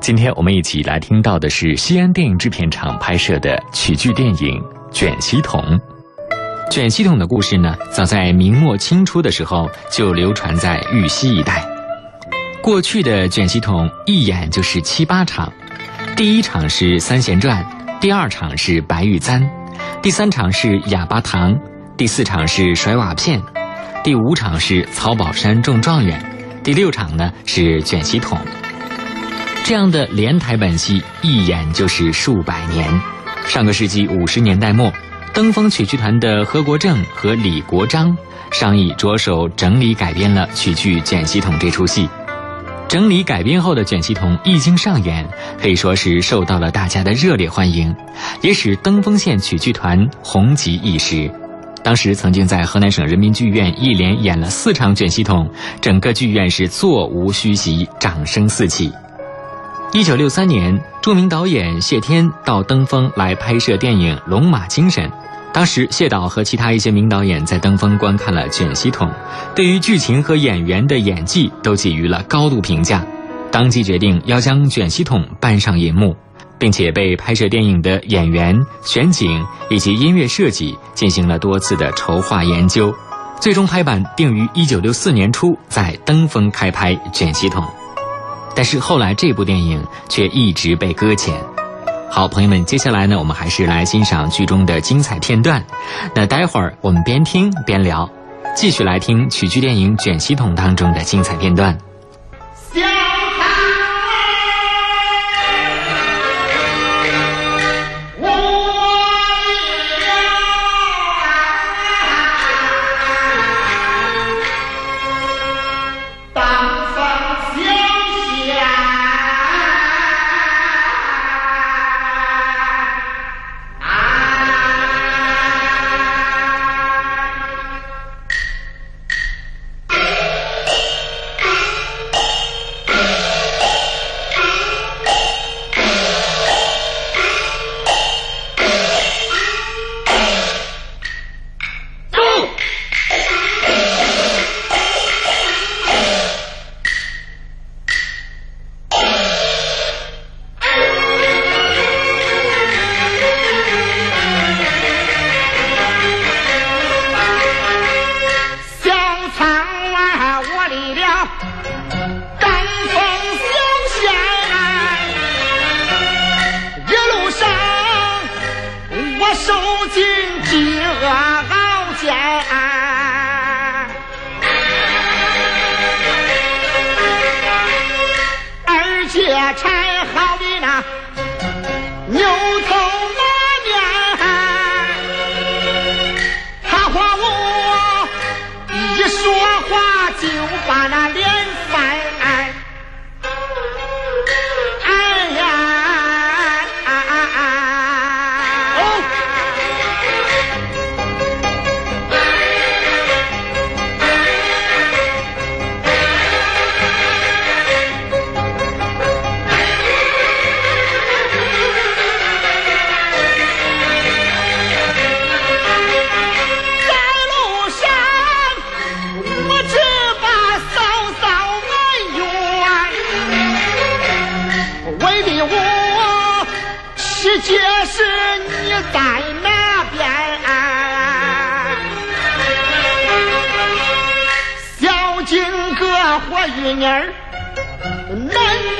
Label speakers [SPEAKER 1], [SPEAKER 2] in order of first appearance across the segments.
[SPEAKER 1] 今天我们一起来听到的是西安电影制片厂拍摄的曲剧电影《卷席筒》。卷席筒的故事呢，早在明末清初的时候就流传在豫西一带。过去的卷席筒一演就是七八场，第一场是三弦传，第二场是白玉簪，第三场是哑巴堂，第四场是甩瓦片，第五场是曹宝山中状元，第六场呢是卷席筒。这样的连台本戏一演就是数百年。上个世纪五十年代末，登峰曲剧团的何国正和李国章商议着手整理改编了曲剧《卷席筒》这出戏。整理改编后的《卷席筒》一经上演，可以说是受到了大家的热烈欢迎，也使登封县曲剧团红极一时。当时曾经在河南省人民剧院一连演了四场《卷席筒》，整个剧院是座无虚席，掌声四起。一九六三年，著名导演谢天到登封来拍摄电影《龙马精神》。当时，谢导和其他一些名导演在登封观看了《卷席筒》，对于剧情和演员的演技都给予了高度评价，当即决定要将《卷席筒》搬上银幕，并且被拍摄电影的演员、选景以及音乐设计进行了多次的筹划研究，最终拍板定于一九六四年初在登封开拍《卷席筒》。但是后来这部电影却一直被搁浅。好，朋友们，接下来呢，我们还是来欣赏剧中的精彩片段。那待会儿我们边听边聊，继续来听曲剧电影《卷席筒》当中的精彩片段。
[SPEAKER 2] 把那但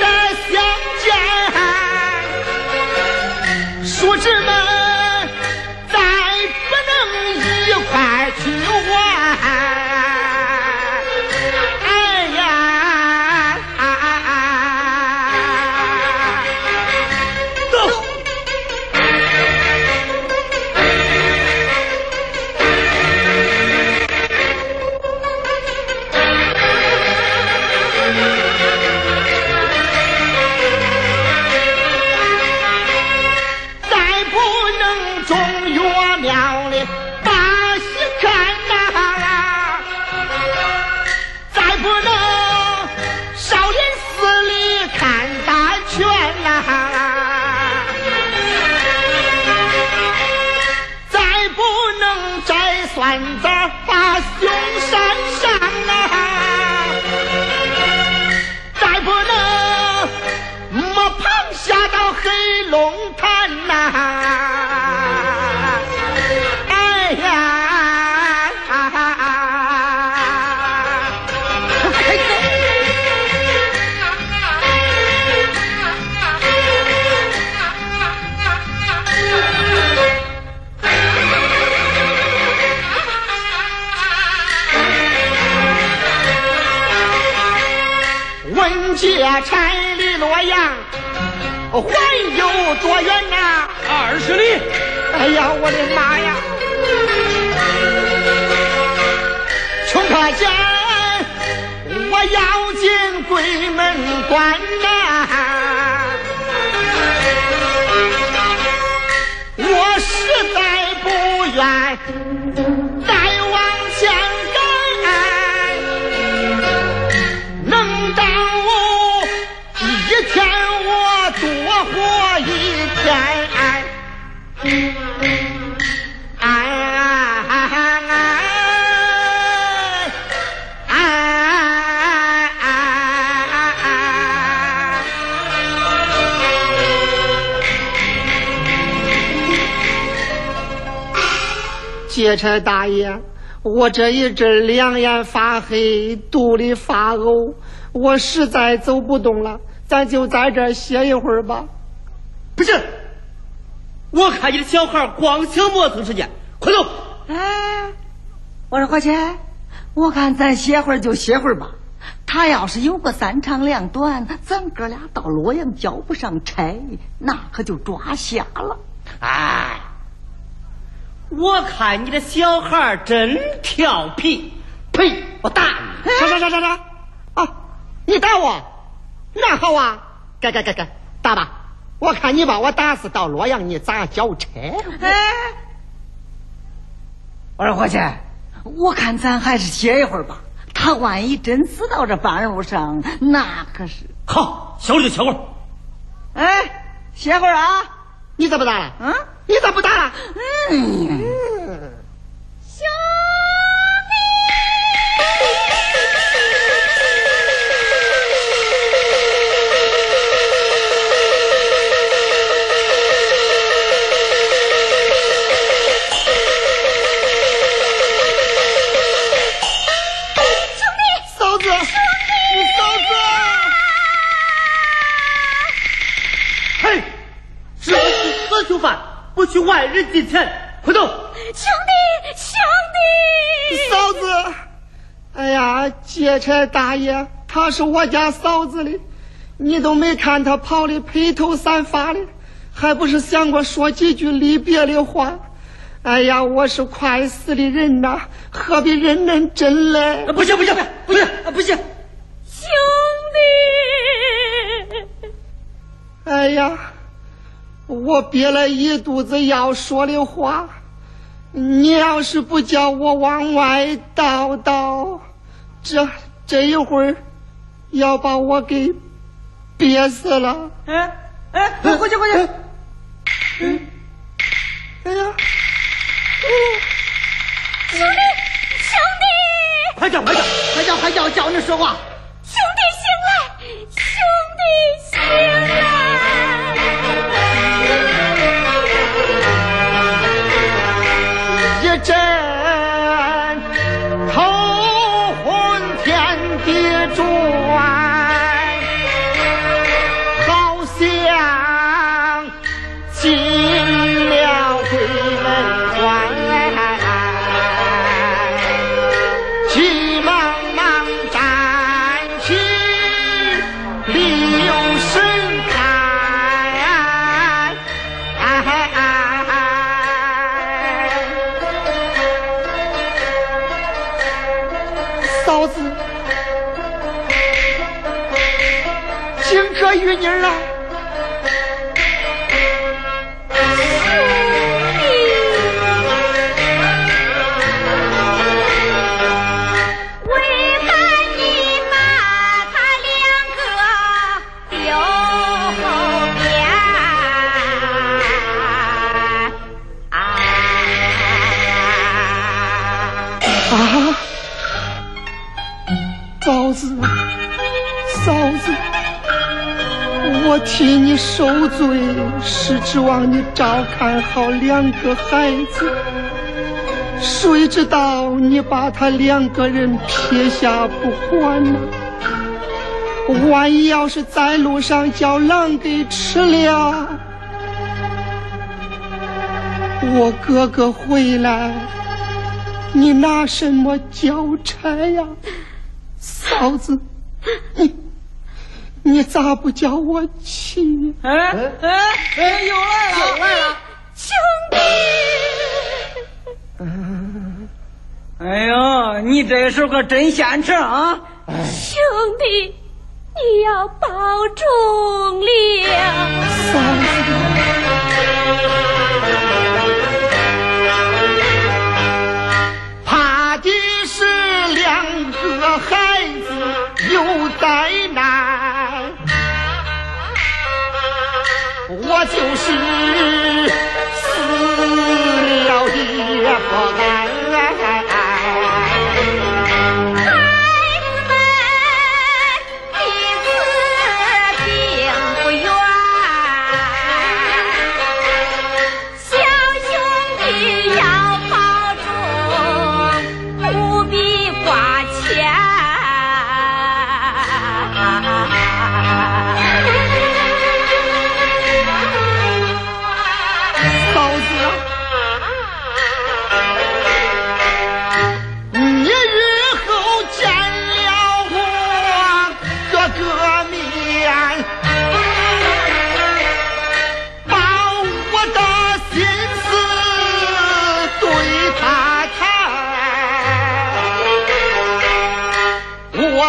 [SPEAKER 2] 还有多远呐？
[SPEAKER 3] 二十里。
[SPEAKER 2] 哎呀，我的妈呀！穷可见我要进鬼门关呐！我实在不愿劫差大爷，我这一阵两眼发黑，肚里发呕，我实在走不动了，咱就在这歇一会儿吧。
[SPEAKER 3] 不是，我看你的小孩光想磨蹭时间，快走！
[SPEAKER 4] 哎，我说伙计，我看咱歇会儿就歇会儿吧。他要是有个三长两短，咱哥俩到洛阳交不上差，那可就抓瞎了。
[SPEAKER 3] 哎。我看你的小孩真调皮，呸！我打你！
[SPEAKER 2] 啥啥啥啥啥？啊！你打我？那好啊，该该该该打吧！我看你把我打死，到洛阳你咋交差？哎！
[SPEAKER 4] 我说伙计，我看咱还是歇一会儿吧。他万一真死到这半路上，那可是……
[SPEAKER 3] 好，歇会儿就歇会儿。
[SPEAKER 4] 哎，歇会儿啊！
[SPEAKER 2] 你怎么打了？嗯。你咋不打了？嗯。
[SPEAKER 3] 外人进前，快走！
[SPEAKER 5] 兄弟，兄弟，
[SPEAKER 2] 嫂子，哎呀，劫差大爷，他是我家嫂子的，你都没看他跑的披头散发的，还不是想过说几句离别的话？哎呀，我是快死的人呐，何必认认真嘞？
[SPEAKER 3] 不行不行不行不行！
[SPEAKER 5] 兄
[SPEAKER 2] 弟，哎呀！我憋了一肚子要说的话，你要是不叫我往外倒倒，这这一会儿要把我给憋死了。
[SPEAKER 4] 哎哎，回去回去。
[SPEAKER 2] 嗯，哎呀，
[SPEAKER 5] 兄弟兄弟，
[SPEAKER 3] 快叫快叫快叫快叫叫你说话。
[SPEAKER 5] 兄弟醒来，兄弟醒来。
[SPEAKER 2] 受罪，是指望你照看好两个孩子。谁知道你把他两个人撇下不管呢？万一要是在路上叫狼给吃了，我哥哥回来，你拿什么交差呀？嫂子，你你咋不叫我去？
[SPEAKER 4] 哎哎哎，又来了，
[SPEAKER 3] 又来了，
[SPEAKER 5] 兄弟，
[SPEAKER 4] 哎呦，你这时候可真现成啊！
[SPEAKER 5] 兄弟，你要保重了。
[SPEAKER 2] 嫂子。怕的是两个孩子有灾我就是死了也不安。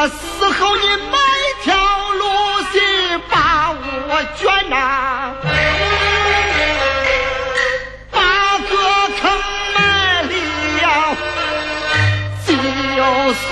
[SPEAKER 2] 死后你买条路线把我卷呐、把个坑埋了，就算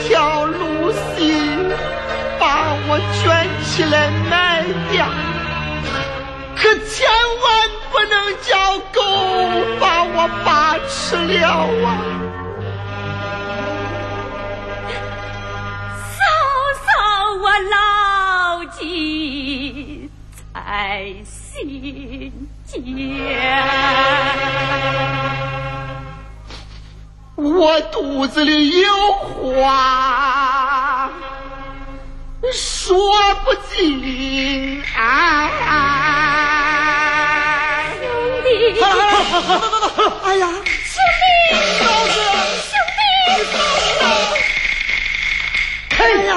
[SPEAKER 2] 条路线，把我卷起来卖掉。可千万不能叫狗把我把吃了啊！
[SPEAKER 5] 嫂嫂，我牢记在心间。
[SPEAKER 2] 我肚子里有话说不尽啊！
[SPEAKER 5] 兄弟，
[SPEAKER 2] 好了好了好了，走走走！哎呀，
[SPEAKER 5] 兄弟，
[SPEAKER 2] 嫂子，
[SPEAKER 5] 兄弟，
[SPEAKER 2] 哎呀，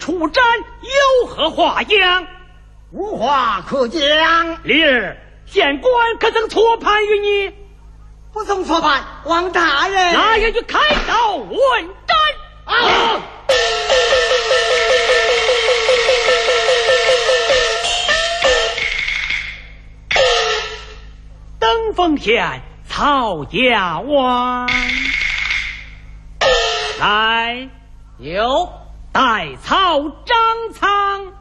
[SPEAKER 3] 出战，有何话讲？
[SPEAKER 2] 无话可讲。
[SPEAKER 3] 李儿，县官可曾错判于你？
[SPEAKER 2] 不曾错判，王大人。
[SPEAKER 3] 那也就开刀问斩。啊！登封县曹家湾，来
[SPEAKER 2] 有
[SPEAKER 3] 代操张苍。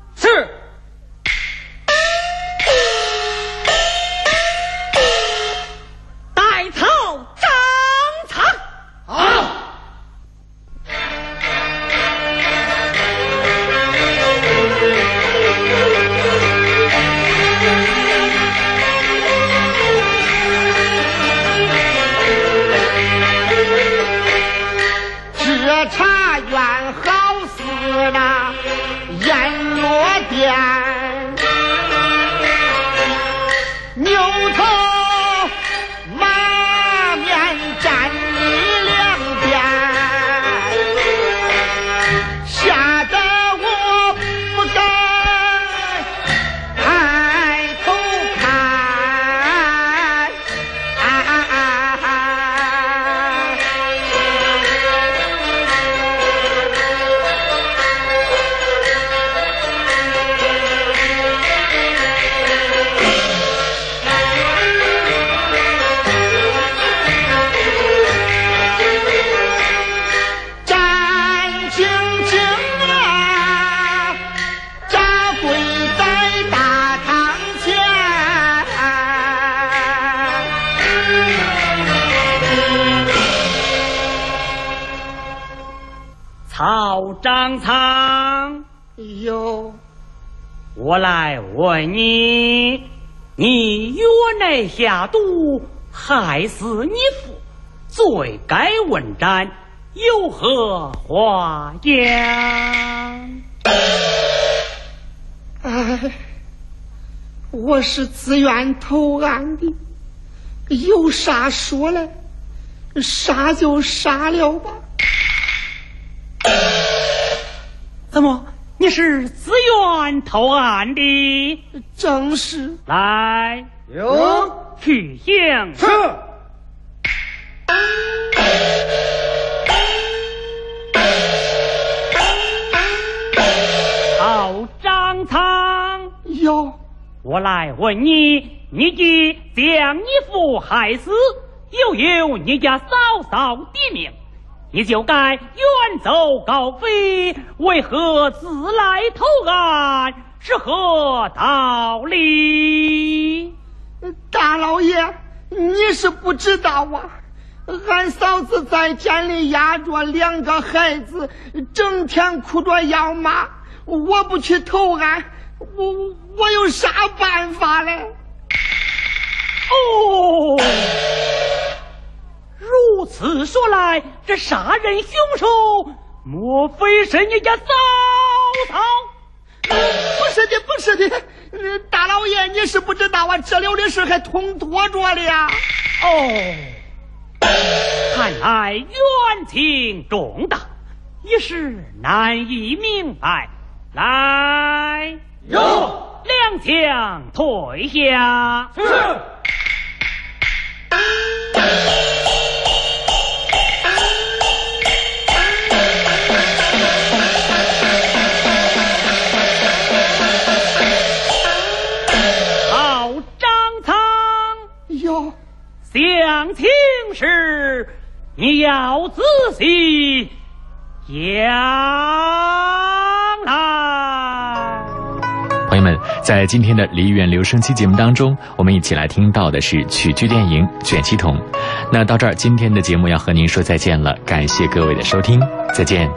[SPEAKER 3] 毒，害死你父，罪该问斩，有何话讲？
[SPEAKER 2] 哎，我是自愿投案的，有啥说来，杀就杀了吧。
[SPEAKER 3] 怎么？你是自愿投案的？
[SPEAKER 2] 正是。
[SPEAKER 3] 来，
[SPEAKER 2] 有
[SPEAKER 3] 去刑。
[SPEAKER 2] 是。
[SPEAKER 3] 好，张苍。
[SPEAKER 2] 哟。
[SPEAKER 3] 我来问你：你既将你父害死，又有你家嫂嫂的命。你就该远走高飞，为何自来投案？是何道理？
[SPEAKER 2] 大老爷，你是不知道啊！俺嫂子在家里压着两个孩子，整天哭着要妈。我不去投案，我我有啥办法嘞？
[SPEAKER 3] 哦。如此说来，这杀人凶手莫非是你家嫂嫂？
[SPEAKER 2] 不是的，不是的，大老爷，你是不知道啊，这里的事还通多着了呀。
[SPEAKER 3] 哦，看来冤情重大，一时难以明白。来，
[SPEAKER 2] 有
[SPEAKER 3] 两枪退下。
[SPEAKER 2] 是。
[SPEAKER 3] 详情事，你要仔细讲来。
[SPEAKER 1] 朋友们，在今天的梨园留声机节目当中，我们一起来听到的是曲剧电影《卷七筒》。那到这儿，今天的节目要和您说再见了，感谢各位的收听，再见。